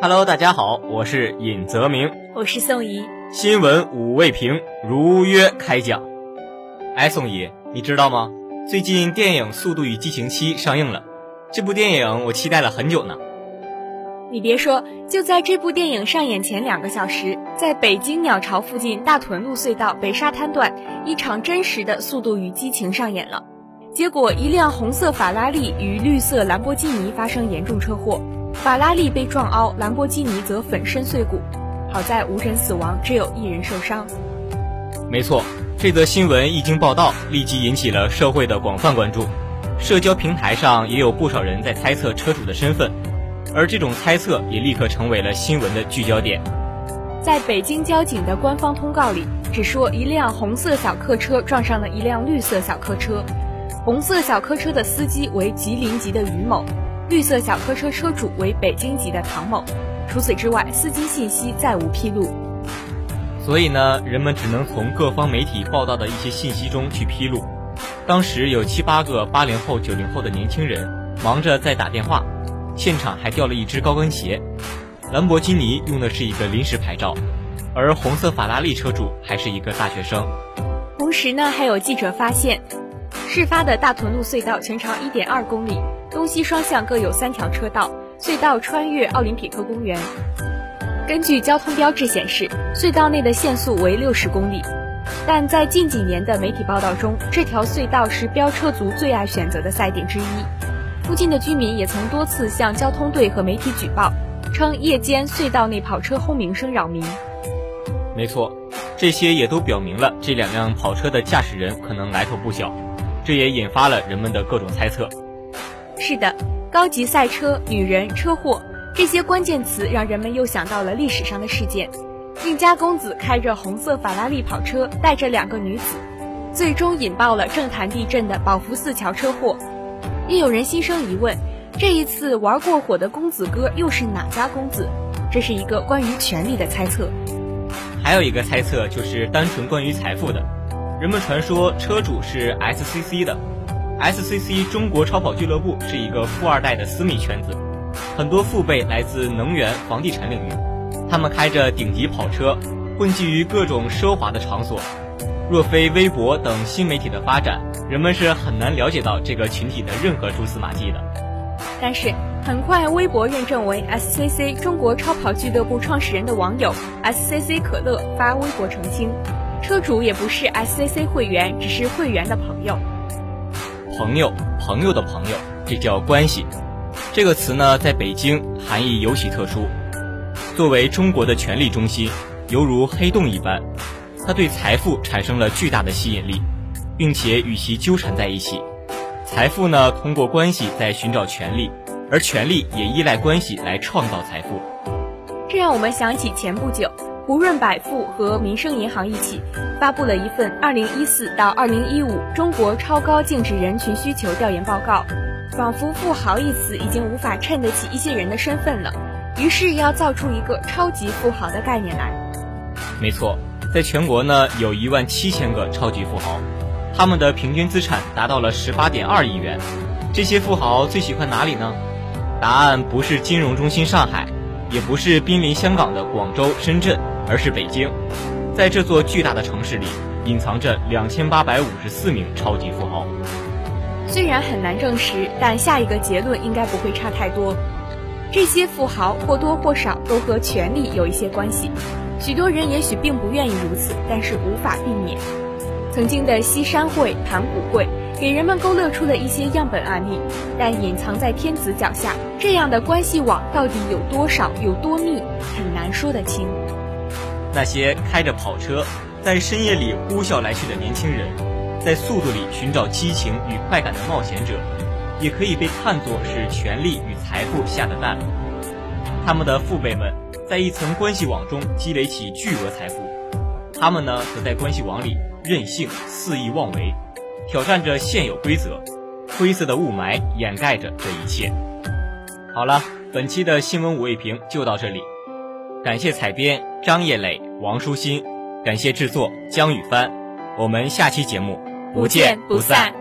Hello，大家好，我是尹泽明，我是宋怡。新闻五味评如约开讲。哎，宋怡，你知道吗？最近电影《速度与激情七》上映了，这部电影我期待了很久呢。你别说，就在这部电影上演前两个小时，在北京鸟巢附近大屯路隧道北沙滩段，一场真实的《速度与激情》上演了。结果，一辆红色法拉利与绿色兰博基尼发生严重车祸。法拉利被撞凹，兰博基尼则粉身碎骨，好在无人死亡，只有一人受伤。没错，这则新闻一经报道，立即引起了社会的广泛关注。社交平台上也有不少人在猜测车主的身份，而这种猜测也立刻成为了新闻的聚焦点。在北京交警的官方通告里，只说一辆红色小客车撞上了一辆绿色小客车，红色小客车的司机为吉林籍的于某。绿色小客车车主为北京籍的唐某，除此之外，司机信息再无披露。所以呢，人们只能从各方媒体报道的一些信息中去披露。当时有七八个八零后、九零后的年轻人忙着在打电话，现场还掉了一只高跟鞋。兰博基尼用的是一个临时牌照，而红色法拉利车主还是一个大学生。同时呢，还有记者发现，事发的大屯路隧道全长一点二公里。东西双向各有三条车道，隧道穿越奥林匹克公园。根据交通标志显示，隧道内的限速为六十公里。但在近几年的媒体报道中，这条隧道是飙车族最爱选择的赛点之一。附近的居民也曾多次向交通队和媒体举报，称夜间隧道内跑车轰鸣声扰民。没错，这些也都表明了这两辆跑车的驾驶人可能来头不小，这也引发了人们的各种猜测。是的，高级赛车、女人、车祸这些关键词，让人们又想到了历史上的事件：运家公子开着红色法拉利跑车，带着两个女子，最终引爆了政坛地震的宝福寺桥车祸。也有人心生疑问：这一次玩过火的公子哥又是哪家公子？这是一个关于权力的猜测。还有一个猜测就是单纯关于财富的，人们传说车主是 SCC 的。SCC 中国超跑俱乐部是一个富二代的私密圈子，很多父辈来自能源、房地产领域，他们开着顶级跑车，混迹于各种奢华的场所。若非微博等新媒体的发展，人们是很难了解到这个群体的任何蛛丝马迹的。但是，很快微博认证为 SCC 中国超跑俱乐部创始人的网友 SCC 可乐发微博澄清，车主也不是 SCC 会员，只是会员的朋友。朋友，朋友的朋友，这叫关系。这个词呢，在北京含义尤其特殊。作为中国的权力中心，犹如黑洞一般，它对财富产生了巨大的吸引力，并且与其纠缠在一起。财富呢，通过关系在寻找权力，而权力也依赖关系来创造财富。这让我们想起前不久。胡润百富和民生银行一起发布了一份二零一四到二零一五中国超高净值人群需求调研报告，仿佛“富豪”一词已经无法衬得起一些人的身份了，于是要造出一个超级富豪的概念来。没错，在全国呢有一万七千个超级富豪，他们的平均资产达到了十八点二亿元。这些富豪最喜欢哪里呢？答案不是金融中心上海，也不是濒临香港的广州、深圳。而是北京，在这座巨大的城市里，隐藏着两千八百五十四名超级富豪。虽然很难证实，但下一个结论应该不会差太多。这些富豪或多或少都和权力有一些关系，许多人也许并不愿意如此，但是无法避免。曾经的西山会、盘古会，给人们勾勒出了一些样本案例，但隐藏在天子脚下，这样的关系网到底有多少、有多密，很难说得清。那些开着跑车在深夜里呼啸来去的年轻人，在速度里寻找激情与快感的冒险者，也可以被看作是权力与财富下的蛋。他们的父辈们在一层关系网中积累起巨额财富，他们呢则在关系网里任性肆意妄为，挑战着现有规则。灰色的雾霾掩盖着这一切。好了，本期的新闻五味评就到这里。感谢采编张叶磊、王舒心，感谢制作江宇帆，我们下期节目不见不散。